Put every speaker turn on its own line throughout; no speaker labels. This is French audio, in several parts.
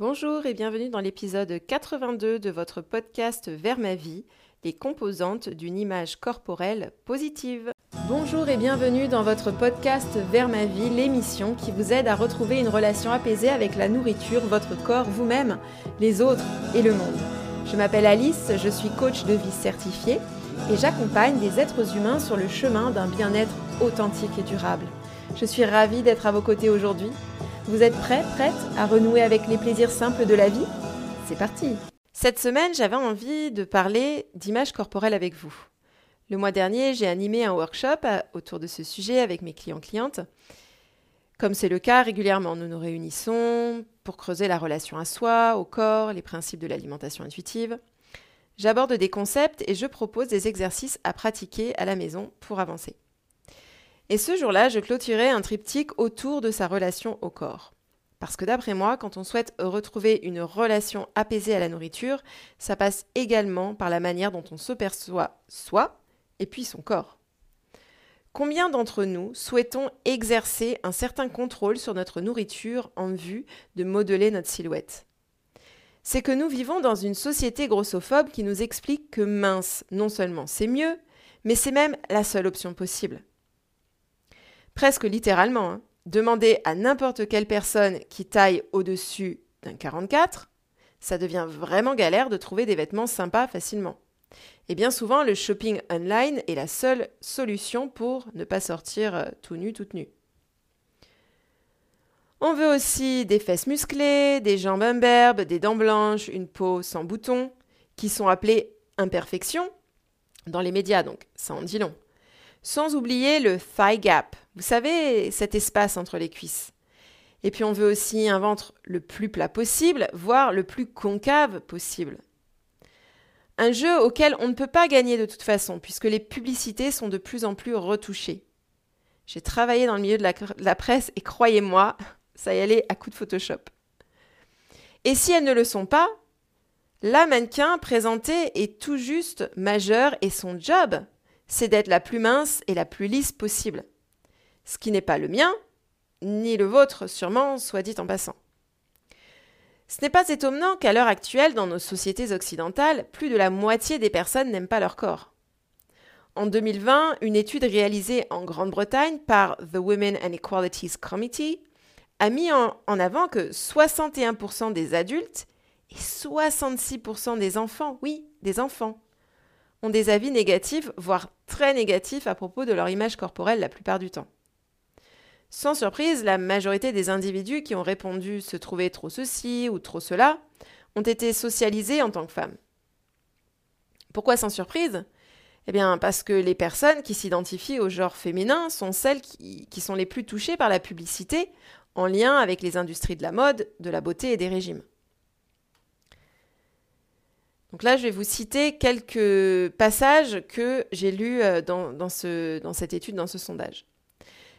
Bonjour et bienvenue dans l'épisode 82 de votre podcast Vers ma vie, les composantes d'une image corporelle positive. Bonjour et bienvenue dans votre podcast Vers ma vie, l'émission qui vous aide à retrouver une relation apaisée avec la nourriture, votre corps, vous-même, les autres et le monde. Je m'appelle Alice, je suis coach de vie certifié et j'accompagne des êtres humains sur le chemin d'un bien-être authentique et durable. Je suis ravie d'être à vos côtés aujourd'hui vous êtes prêts, prête à renouer avec les plaisirs simples de la vie? C'est parti Cette semaine, j'avais envie de parler d'image corporelle avec vous. Le mois dernier, j'ai animé un workshop autour de ce sujet avec mes clients-clientes. Comme c'est le cas régulièrement, nous nous réunissons pour creuser la relation à soi, au corps, les principes de l'alimentation intuitive. J'aborde des concepts et je propose des exercices à pratiquer à la maison pour avancer. Et ce jour-là, je clôturais un triptyque autour de sa relation au corps. Parce que d'après moi, quand on souhaite retrouver une relation apaisée à la nourriture, ça passe également par la manière dont on se perçoit soi et puis son corps. Combien d'entre nous souhaitons exercer un certain contrôle sur notre nourriture en vue de modeler notre silhouette? C'est que nous vivons dans une société grossophobe qui nous explique que mince, non seulement c'est mieux, mais c'est même la seule option possible presque littéralement. Hein. Demandez à n'importe quelle personne qui taille au-dessus d'un 44, ça devient vraiment galère de trouver des vêtements sympas facilement. Et bien souvent, le shopping online est la seule solution pour ne pas sortir euh, tout nu, toute nue. On veut aussi des fesses musclées, des jambes imberbes, des dents blanches, une peau sans boutons, qui sont appelées imperfections dans les médias, donc ça en dit long. Sans oublier le thigh gap, vous savez, cet espace entre les cuisses. Et puis on veut aussi un ventre le plus plat possible, voire le plus concave possible. Un jeu auquel on ne peut pas gagner de toute façon, puisque les publicités sont de plus en plus retouchées. J'ai travaillé dans le milieu de la, presse et croyez-moi, ça y allait à coup de Photoshop. Et si elles ne le sont pas, la mannequin présentée est tout juste majeure et son job, c'est d'être la plus mince et la plus lisse possible. Ce qui n'est pas le mien, ni le vôtre sûrement, soit dit en passant. Ce n'est pas étonnant qu'à l'heure actuelle, dans nos sociétés occidentales, plus de la moitié des personnes n'aiment pas leur corps. En 2020, une étude réalisée en Grande-Bretagne par The Women and Equalities Committee a mis en, avant que 61% des adultes et 66% des enfants, oui, des enfants, ont des avis négatifs, voire très négatifs à propos de leur image corporelle la plupart du temps. Sans surprise, la majorité des individus qui ont répondu se trouver trop ceci ou trop cela ont été socialisés en tant que femmes. Pourquoi sans surprise? Eh bien parce que les personnes qui s'identifient au genre féminin sont celles qui, qui, sont les plus touchées par la publicité en lien avec les industries de la mode, de la beauté et des régimes. Donc là, je vais vous citer quelques passages que j'ai lus euh, dans, dans, ce, dans cette étude, dans ce sondage.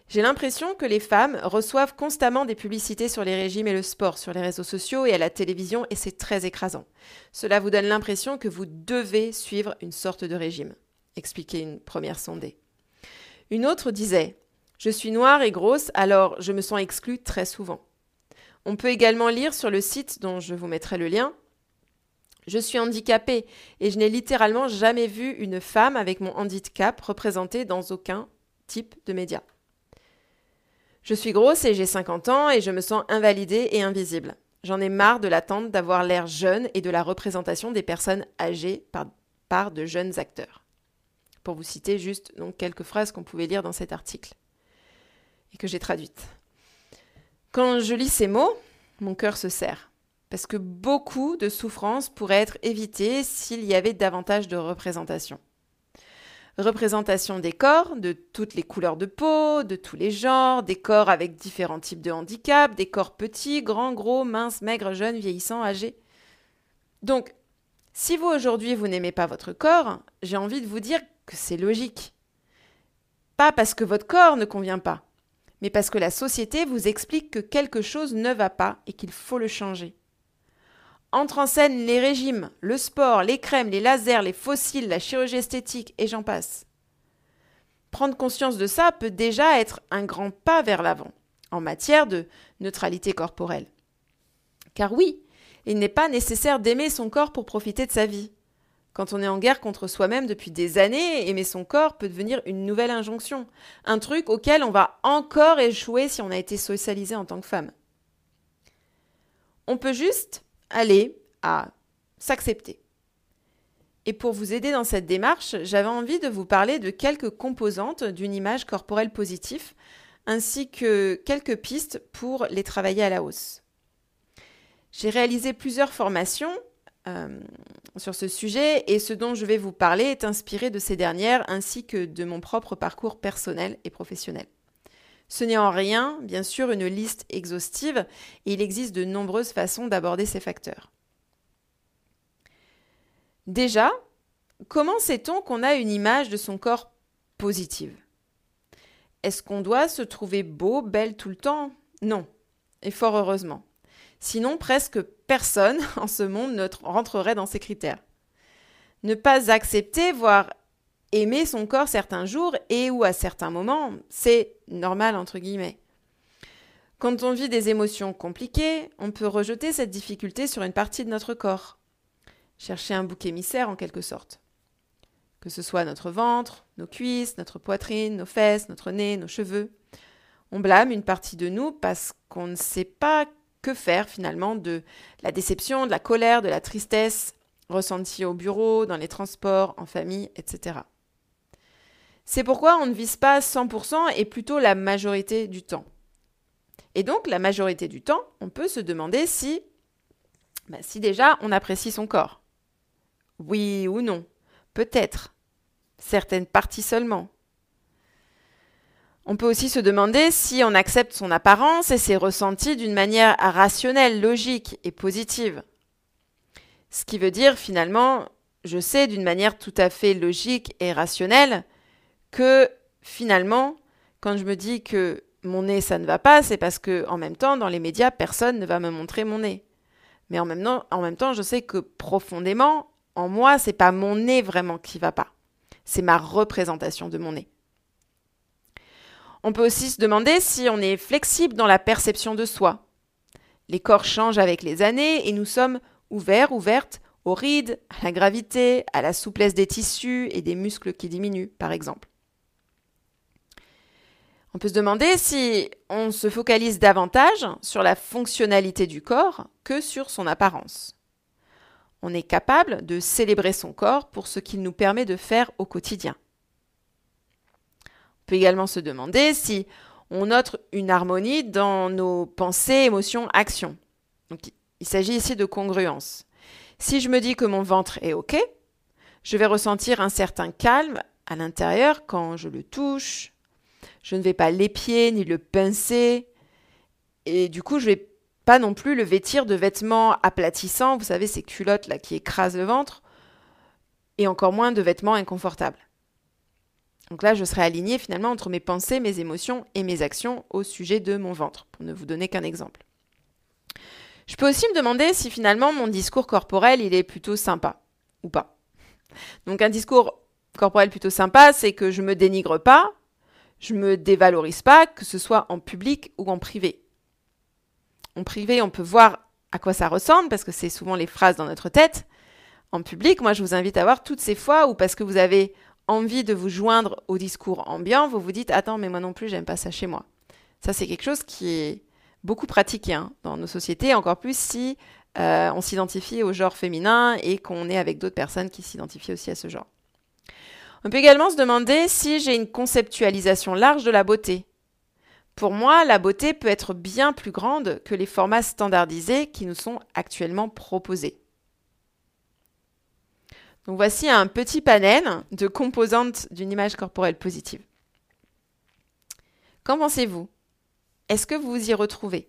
J'ai l'impression que les femmes reçoivent constamment des publicités sur les régimes et le sport, sur les réseaux sociaux et à la télévision, et c'est très écrasant. Cela vous donne l'impression que vous devez suivre une sorte de régime, expliquait une première sondée. Une autre disait Je suis noire et grosse, alors je me sens exclue très souvent. On peut également lire sur le site dont je vous mettrai le lien je suis handicapée et je n'ai littéralement jamais vu une femme avec mon handicap représentée dans aucun type de média. Je suis grosse et j'ai 50 ans et je me sens invalidée et invisible. J'en ai marre de l'attente d'avoir l'air jeune et de la représentation des personnes âgées par, de jeunes acteurs. Pour vous citer juste donc quelques phrases qu'on pouvait lire dans cet article et que j'ai traduites. Quand je lis ces mots, mon cœur se serre parce que beaucoup de souffrances pourraient être évitées s'il y avait davantage de représentation. Représentation des corps, de toutes les couleurs de peau, de tous les genres, des corps avec différents types de handicap, des corps petits, grands, gros, minces, maigres, jeunes, vieillissants, âgés. Donc, si vous aujourd'hui vous n'aimez pas votre corps, j'ai envie de vous dire que c'est logique. Pas parce que votre corps ne convient pas, mais parce que la société vous explique que quelque chose ne va pas et qu'il faut le changer entre en scène les régimes, le sport, les crèmes, les lasers, les fossiles, la chirurgie esthétique et j'en passe. Prendre conscience de ça peut déjà être un grand pas vers l'avant en matière de neutralité corporelle. Car oui, Il n'est pas nécessaire d'aimer son corps pour profiter de sa vie. Quand on est en guerre contre soi-même depuis des années, aimer son corps peut devenir une nouvelle injonction, un truc auquel on va encore échouer si on a été socialisé en tant que femme. On peut juste aller à s'accepter. Et pour vous aider dans cette démarche, j'avais envie de vous parler de quelques composantes d'une image corporelle positive, ainsi que quelques pistes pour les travailler à la hausse. J'ai réalisé plusieurs formations euh, sur ce sujet et ce dont je vais vous parler est inspiré de ces dernières ainsi que de mon propre parcours personnel et professionnel. Ce n'est en rien, bien sûr, une liste exhaustive et il existe de nombreuses façons d'aborder ces facteurs. Déjà, comment sait-on qu'on a une image de son corps positive? Est-ce qu'on doit se trouver beau, belle tout le temps? Non, et fort heureusement. Sinon, presque personne en ce monde ne rentrerait dans ces critères. Ne pas accepter, voire aimer son corps certains jours et ou à certains moments, c'est normal entre guillemets. Quand on vit des émotions compliquées, on peut rejeter cette difficulté sur une partie de notre corps. Chercher un bouc émissaire en quelque sorte. Que ce soit notre ventre, nos cuisses, notre poitrine, nos fesses, notre nez, nos cheveux. On blâme une partie de nous parce qu'on ne sait pas que faire finalement de la déception, de la colère, de la tristesse ressentie au bureau, dans les transports, en famille, etc. C'est pourquoi on ne vise pas 100% et plutôt la majorité du temps. Et donc, la majorité du temps, on peut se demander si, bah, si déjà on apprécie son corps. Oui ou non Peut-être. Certaines parties seulement. On peut aussi se demander si on accepte son apparence et ses ressentis d'une manière rationnelle, logique et positive. Ce qui veut dire finalement, je sais d'une manière tout à fait logique et rationnelle que finalement, quand je me dis que mon nez ça ne va pas, c'est parce que en même temps dans les médias personne ne va me montrer mon nez. Mais en même temps, je sais que profondément en moi c'est pas mon nez vraiment qui va pas. C'est ma représentation de mon nez. On peut aussi se demander si on est flexible dans la perception de soi. Les corps changent avec les années et nous sommes ouverts, ouvertes aux rides, à la gravité, à la souplesse des tissus et des muscles qui diminuent, par exemple. On peut se demander si on se focalise davantage sur la fonctionnalité du corps que sur son apparence. On est capable de célébrer son corps pour ce qu'il nous permet de faire au quotidien peut également se demander si on note une harmonie dans nos pensées, émotions, actions. Il s'agit ici de congruence. Si je me dis que mon ventre est OK, je vais ressentir un certain calme à l'intérieur quand je le touche. Je ne vais pas l'épier ni le pincer. Et du coup, je ne vais pas non plus le vêtir de vêtements aplatissants, vous savez, ces culottes là qui écrasent le ventre, et encore moins de vêtements inconfortables. Donc là, je serai alignée finalement entre mes pensées, mes émotions et mes actions au sujet de mon ventre, pour ne vous donner qu'un exemple. Je peux aussi me demander si finalement mon discours corporel, il est plutôt sympa ou pas. Donc un discours corporel plutôt sympa, c'est que je me dénigre pas, je me dévalorise pas, que ce soit en public ou en privé. En privé, on peut voir à quoi ça ressemble, parce que c'est souvent les phrases dans notre tête. En public, moi, je vous invite à voir toutes ces fois où, parce que vous avez envie de vous joindre au discours ambiant, vous vous dites Attends, mais moi non plus, j'aime pas ça chez moi. Ça, c'est quelque chose qui est beaucoup pratiqué hein, dans nos sociétés, encore plus si euh, on s'identifie au genre féminin et qu'on est avec d'autres personnes qui s'identifient aussi à ce genre. On peut également se demander si j'ai une conceptualisation large de la beauté. Pour moi, la beauté peut être bien plus grande que les formats standardisés qui nous sont actuellement proposés. Donc voici un petit panel de composantes d'une image corporelle positive. Qu'en pensez-vous? Est-ce que vous vous y retrouvez?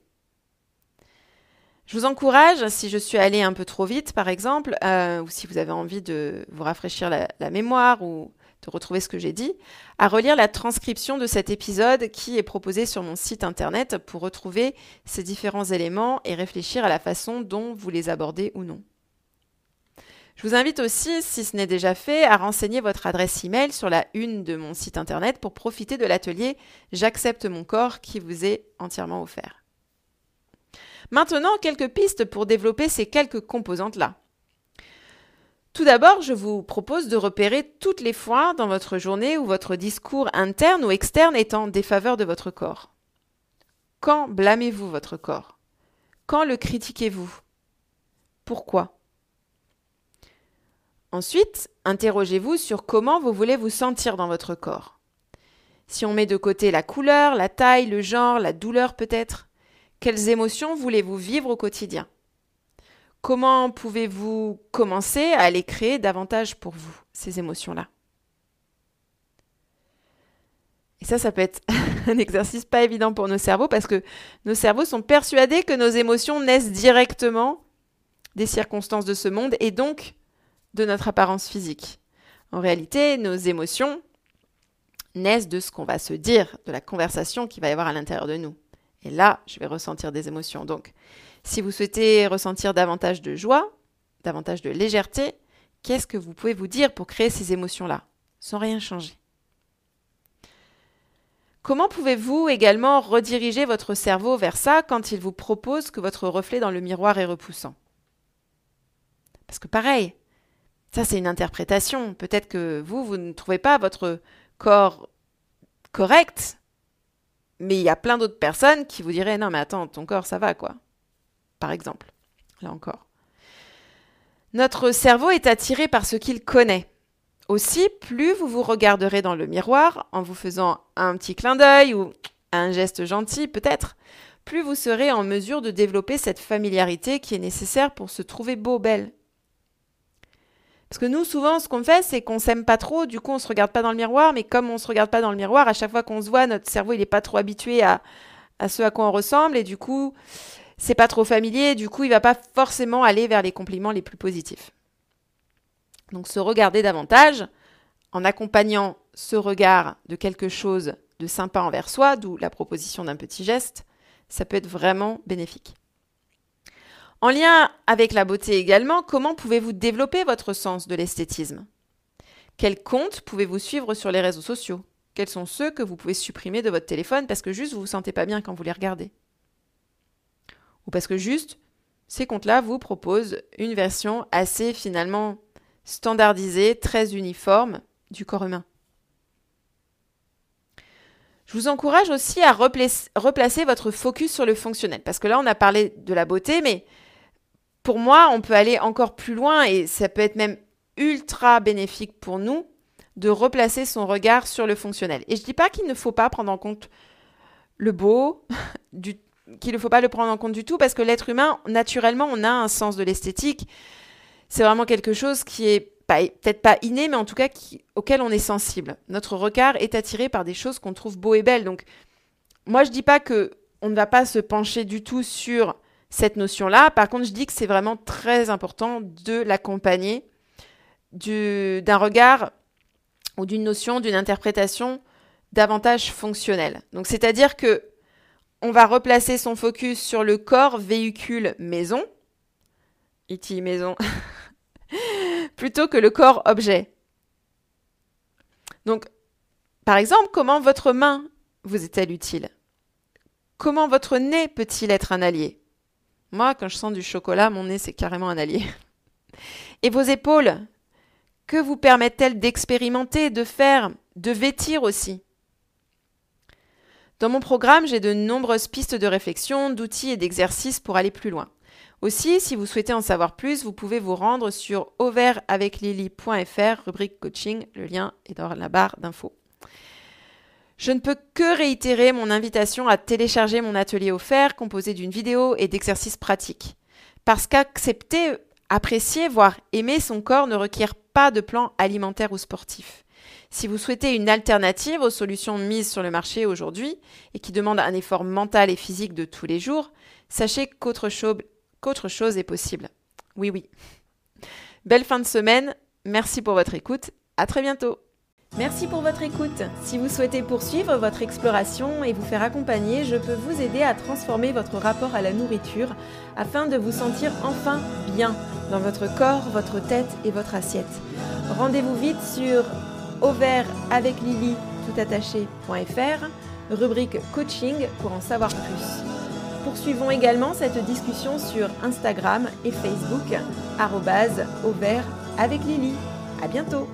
Je vous encourage, si je suis allée un peu trop vite par exemple, euh, ou si vous avez envie de vous rafraîchir la, la mémoire ou de retrouver ce que j'ai dit, à relire la transcription de cet épisode qui est proposé sur mon site internet pour retrouver ces différents éléments et réfléchir à la façon dont vous les abordez ou non. Je vous invite aussi, si ce n'est déjà fait, à renseigner votre adresse email sur la une de mon site internet pour profiter de l'atelier J'accepte mon corps qui vous est entièrement offert. Maintenant, quelques pistes pour développer ces quelques composantes-là. Tout d'abord, je vous propose de repérer toutes les fois dans votre journée où votre discours interne ou externe est en défaveur de votre corps. Quand blâmez-vous votre corps? Quand le critiquez-vous? Pourquoi? Ensuite, interrogez-vous sur comment vous voulez vous sentir dans votre corps. Si on met de côté la couleur, la taille, le genre, la douleur peut-être, quelles émotions voulez-vous vivre au quotidien? Comment pouvez-vous commencer à les créer davantage pour vous, ces émotions-là? Et ça, ça peut être un exercice pas évident pour nos cerveaux parce que nos cerveaux sont persuadés que nos émotions naissent directement des circonstances de ce monde et donc de notre apparence physique. En réalité, nos émotions naissent de ce qu'on va se dire, de la conversation qui va y avoir à l'intérieur de nous. Et là, je vais ressentir des émotions. Donc, si vous souhaitez ressentir davantage de joie, davantage de légèreté, qu'est-ce que vous pouvez vous dire pour créer ces émotions-là, sans rien changer? Comment pouvez-vous également rediriger votre cerveau vers ça quand il vous propose que votre reflet dans le miroir est repoussant? Parce que pareil, ça c'est une interprétation. Peut-être que vous, vous ne trouvez pas votre corps correct, mais il y a plein d'autres personnes qui vous diraient non mais attends, ton corps ça va quoi par exemple. Là encore. Notre cerveau est attiré par ce qu'il connaît. Aussi, plus vous vous regarderez dans le miroir en vous faisant un petit clin d'œil ou un geste gentil peut-être, plus vous serez en mesure de développer cette familiarité qui est nécessaire pour se trouver beau, belle. Parce que nous, souvent, ce qu'on fait, c'est qu'on s'aime pas trop, du coup, on se regarde pas dans le miroir, mais comme on se regarde pas dans le miroir, à chaque fois qu'on se voit, notre cerveau, il est pas trop habitué à, à ce à quoi on ressemble, et du coup, c'est pas trop familier, du coup, il va pas forcément aller vers les compliments les plus positifs. Donc, se regarder davantage en accompagnant ce regard de quelque chose de sympa envers soi, d'où la proposition d'un petit geste, ça peut être vraiment bénéfique. En lien avec la beauté également, comment pouvez-vous développer votre sens de l'esthétisme? Quels comptes pouvez-vous suivre sur les réseaux sociaux? Quels sont ceux que vous pouvez supprimer de votre téléphone parce que juste vous vous sentez pas bien quand vous les regardez? Ou parce que juste ces comptes-là vous proposent une version assez finalement standardisée, très uniforme du corps humain. Je vous encourage aussi à replacer votre focus sur le fonctionnel, parce que là on a parlé de la beauté, mais pour moi on peut aller encore plus loin et ça peut être même ultra bénéfique pour nous de replacer son regard sur le fonctionnel. Et je ne dis pas qu'il ne faut pas prendre en compte le beau, du, qu'il ne faut pas le prendre en compte du tout parce que l'être humain, naturellement, on a un sens de l'esthétique. C'est vraiment quelque chose qui est peut-être pas inné, mais en tout cas auquel on est sensible. Notre regard est attiré par des choses qu'on trouve beaux et belles. Donc, moi, je dis pas que on ne va pas se pencher du tout sur cette notion-là. Par contre, je dis que c'est vraiment très important de l'accompagner d'un regard ou d'une notion, d'une interprétation davantage fonctionnelle. Donc, c'est-à-dire que on va replacer son focus sur le corps véhicule maison, maison, plutôt que le corps objet. Donc, par exemple, comment votre main vous est-elle utile? Comment votre nez peut-il être un allié? Moi, quand je sens du chocolat, mon nez, c'est carrément un allié. Et vos épaules? Que vous permettent-elles d'expérimenter, de faire, de vêtir aussi? Dans mon programme, j'ai de nombreuses pistes de réflexion, d'outils et d'exercices pour aller plus loin. Aussi, si vous souhaitez en savoir plus, vous pouvez vous rendre sur auvertaveclily.fr, rubrique coaching, le lien est dans la barre d'infos. Je ne peux que réitérer mon invitation à télécharger mon atelier offert composé d'une vidéo et d'exercices pratiques. Parce qu'accepter, apprécier, voire aimer son corps ne requiert pas de plan alimentaire ou sportif. Si vous souhaitez une alternative aux solutions mises sur le marché aujourd'hui et qui demandent un effort mental et physique de tous les jours, sachez qu'autre chose, est possible. Oui, oui. Belle fin de semaine. Merci pour votre écoute. À très bientôt. Merci pour votre écoute. Si vous souhaitez poursuivre votre exploration et vous faire accompagner, je peux vous aider à transformer votre rapport à la nourriture afin de vous sentir enfin bien dans votre corps, votre tête et votre assiette. Rendez-vous vite sur au vert avec Lily tout attaché.fr, rubrique coaching pour en savoir plus. Poursuivons également cette discussion sur Instagram et Facebook, au vert avec Lily. À bientôt!